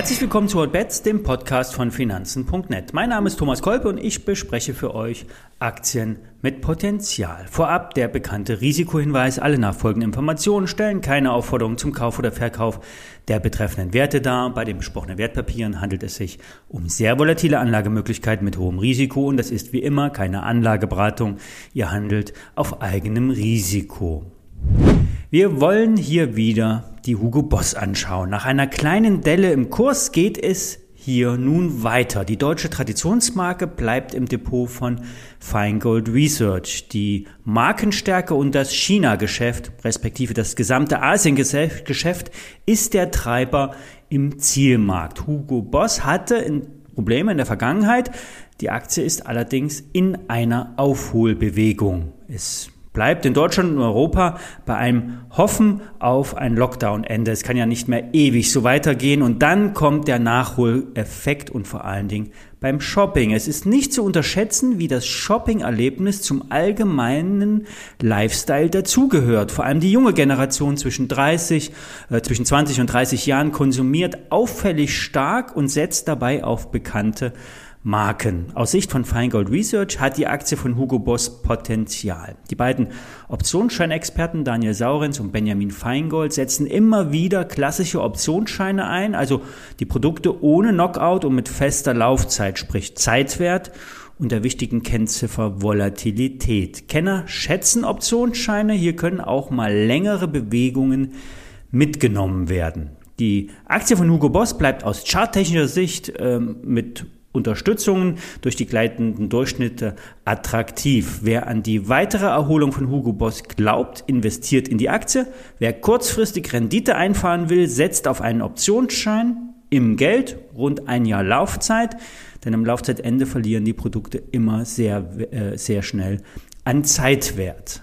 Herzlich willkommen zu Hotbets, dem Podcast von Finanzen.net. Mein Name ist Thomas Kolpe und ich bespreche für euch Aktien mit Potenzial. Vorab der bekannte Risikohinweis. Alle nachfolgenden Informationen stellen keine Aufforderung zum Kauf oder Verkauf der betreffenden Werte dar. Bei den besprochenen Wertpapieren handelt es sich um sehr volatile Anlagemöglichkeiten mit hohem Risiko und das ist wie immer keine Anlageberatung. Ihr handelt auf eigenem Risiko. Wir wollen hier wieder die Hugo Boss anschauen. Nach einer kleinen Delle im Kurs geht es hier nun weiter. Die deutsche Traditionsmarke bleibt im Depot von Feingold Research. Die Markenstärke und das China-Geschäft, respektive das gesamte Asien-Geschäft, ist der Treiber im Zielmarkt. Hugo Boss hatte Probleme in der Vergangenheit. Die Aktie ist allerdings in einer Aufholbewegung. Es bleibt in Deutschland und Europa bei einem Hoffen auf ein Lockdown-Ende. Es kann ja nicht mehr ewig so weitergehen und dann kommt der Nachholeffekt und vor allen Dingen beim Shopping. Es ist nicht zu unterschätzen, wie das Shopping-Erlebnis zum allgemeinen Lifestyle dazugehört. Vor allem die junge Generation zwischen 30, äh, zwischen 20 und 30 Jahren konsumiert auffällig stark und setzt dabei auf bekannte Marken. Aus Sicht von Feingold Research hat die Aktie von Hugo Boss Potenzial. Die beiden Optionsscheinexperten Daniel Saurenz und Benjamin Feingold setzen immer wieder klassische Optionsscheine ein, also die Produkte ohne Knockout und mit fester Laufzeit, sprich Zeitwert und der wichtigen Kennziffer Volatilität. Kenner schätzen Optionsscheine, hier können auch mal längere Bewegungen mitgenommen werden. Die Aktie von Hugo Boss bleibt aus charttechnischer Sicht ähm, mit Unterstützungen durch die gleitenden Durchschnitte attraktiv. Wer an die weitere Erholung von Hugo Boss glaubt, investiert in die Aktie. Wer kurzfristig Rendite einfahren will, setzt auf einen Optionsschein im Geld, rund ein Jahr Laufzeit, denn am Laufzeitende verlieren die Produkte immer sehr, äh, sehr schnell an Zeitwert.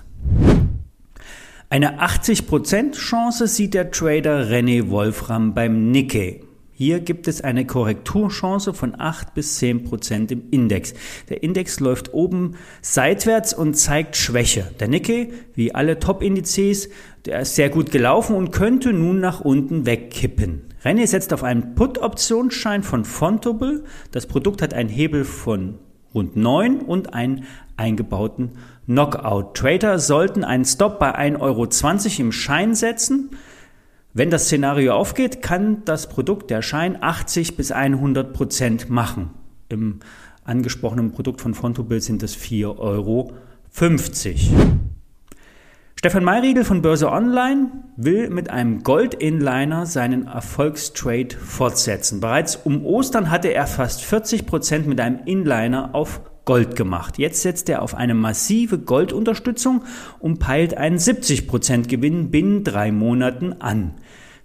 Eine 80% Chance sieht der Trader René Wolfram beim Nikkei. Hier gibt es eine Korrekturchance von 8 bis 10 Prozent im Index. Der Index läuft oben seitwärts und zeigt Schwäche. Der Nikkei, wie alle Top-Indizes, der ist sehr gut gelaufen und könnte nun nach unten wegkippen. René setzt auf einen Put-Optionsschein von Fontable. Das Produkt hat einen Hebel von rund 9 und einen eingebauten Knockout. Trader sollten einen Stop bei 1,20 Euro im Schein setzen. Wenn das Szenario aufgeht, kann das Produkt, der Schein, 80 bis 100 Prozent machen. Im angesprochenen Produkt von Fontobill sind es 4,50 Euro. Stefan Mayriegel von Börse Online will mit einem Gold-Inliner seinen Erfolgstrade fortsetzen. Bereits um Ostern hatte er fast 40 Prozent mit einem Inliner auf Gold gemacht. Jetzt setzt er auf eine massive Goldunterstützung und peilt einen 70% Gewinn binnen drei Monaten an.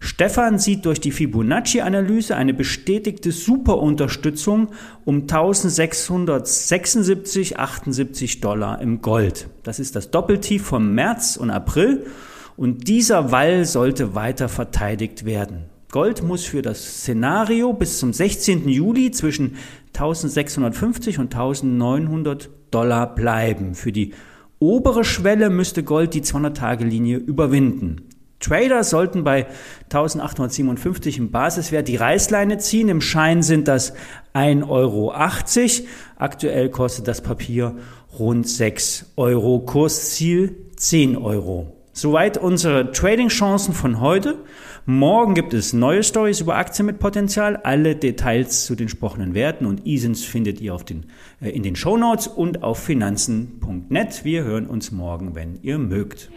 Stefan sieht durch die Fibonacci-Analyse eine bestätigte Superunterstützung um 1676, 78 Dollar im Gold. Das ist das Doppeltief vom März und April und dieser Wall sollte weiter verteidigt werden. Gold muss für das Szenario bis zum 16. Juli zwischen 1650 und 1900 Dollar bleiben. Für die obere Schwelle müsste Gold die 200-Tage-Linie überwinden. Trader sollten bei 1857 im Basiswert die Reißleine ziehen. Im Schein sind das 1,80 Euro. Aktuell kostet das Papier rund 6 Euro. Kursziel 10 Euro. Soweit unsere Trading-Chancen von heute. Morgen gibt es neue Stories über Aktien mit Potenzial. Alle Details zu den gesprochenen Werten und ISINs findet ihr auf den, äh, in den Show Notes und auf finanzen.net. Wir hören uns morgen, wenn ihr mögt.